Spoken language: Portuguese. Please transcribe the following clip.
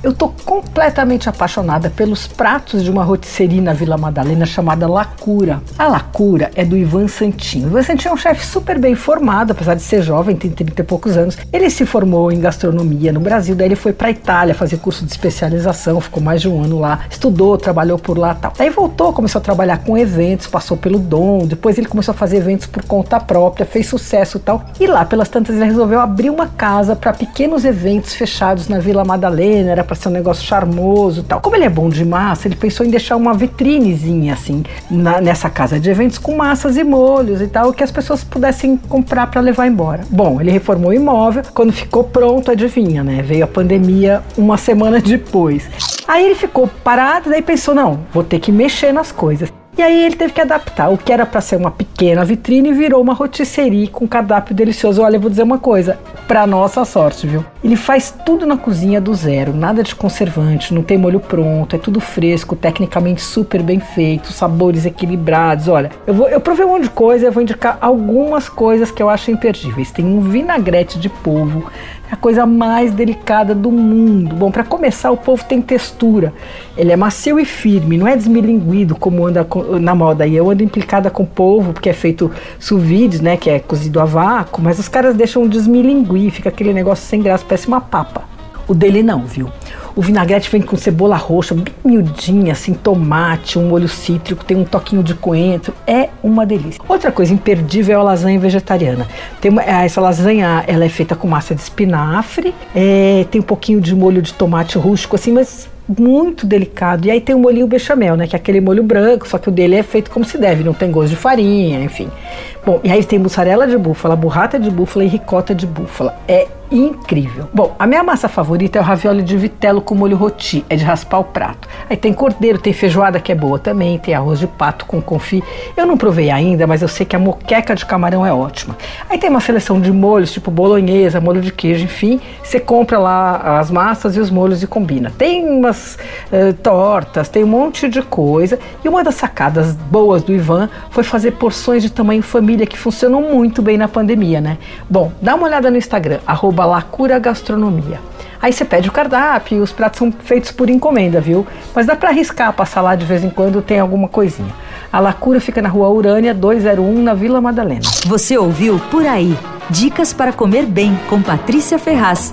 Eu tô completamente apaixonada pelos pratos de uma rotisserie na Vila Madalena chamada Lacura. A Lacura é do Ivan Santinho. O Ivan Santinho é um chefe super bem formado, apesar de ser jovem, tem 30 e poucos anos. Ele se formou em gastronomia no Brasil, daí ele foi para Itália fazer curso de especialização, ficou mais de um ano lá, estudou, trabalhou por lá tal. Daí voltou, começou a trabalhar com eventos, passou pelo Dom, depois ele começou a fazer eventos por conta própria, fez sucesso tal. E lá, pelas tantas, ele resolveu abrir uma casa para pequenos eventos fechados na Vila Madalena, era para ser um negócio charmoso tal. Como ele é bom de massa, ele pensou em deixar uma vitrinezinha assim na, nessa casa de eventos com massas e molhos e tal, que as pessoas pudessem comprar para levar embora. Bom, ele reformou o imóvel, quando ficou pronto, adivinha, né? Veio a pandemia uma semana depois. Aí ele ficou parado, daí pensou: não, vou ter que mexer nas coisas. E aí ele teve que adaptar. O que era para ser uma pequena vitrine virou uma rotisserie com cardápio delicioso. Olha, eu vou dizer uma coisa, para nossa sorte, viu? Ele faz tudo na cozinha do zero, nada de conservante, não tem molho pronto, é tudo fresco, tecnicamente super bem feito, sabores equilibrados. Olha, eu vou eu provei um monte de coisa, eu vou indicar algumas coisas que eu acho imperdíveis. Tem um vinagrete de polvo é a coisa mais delicada do mundo. Bom, para começar, o polvo tem textura. Ele é macio e firme, não é desmilinguido como anda na moda. E eu ando implicada com polvo, porque é feito sous vide, né, que é cozido a vácuo, mas os caras deixam fica aquele negócio sem graça, parece uma papa. O dele não, viu? O vinagrete vem com cebola roxa, bem miudinha, assim, tomate, um molho cítrico, tem um toquinho de coentro. É uma delícia. Outra coisa imperdível é a lasanha vegetariana. Tem uma, essa lasanha, ela é feita com massa de espinafre, é, tem um pouquinho de molho de tomate rústico, assim, mas muito delicado. E aí tem o molhinho bechamel, né? Que é aquele molho branco, só que o dele é feito como se deve, não tem gosto de farinha, enfim. Bom, e aí tem mussarela de búfala, burrata de búfala e ricota de búfala. É incrível. Bom, a minha massa favorita é o ravioli de vitelo com molho roti, é de raspar o prato. Aí tem cordeiro, tem feijoada que é boa também, tem arroz de pato com confit. Eu não provei ainda, mas eu sei que a moqueca de camarão é ótima. Aí tem uma seleção de molhos, tipo bolonhesa, molho de queijo, enfim. Você compra lá as massas e os molhos e combina. Tem umas uh, tortas, tem um monte de coisa. E uma das sacadas boas do Ivan foi fazer porções de tamanho família que funcionam muito bem na pandemia, né? Bom, dá uma olhada no Instagram, arroba. Aí você pede o cardápio, os pratos são feitos por encomenda, viu? Mas dá para arriscar passar lá de vez em quando, tem alguma coisinha. A Lacura fica na rua Urânia 201, na Vila Madalena. Você ouviu Por Aí. Dicas para comer bem com Patrícia Ferraz.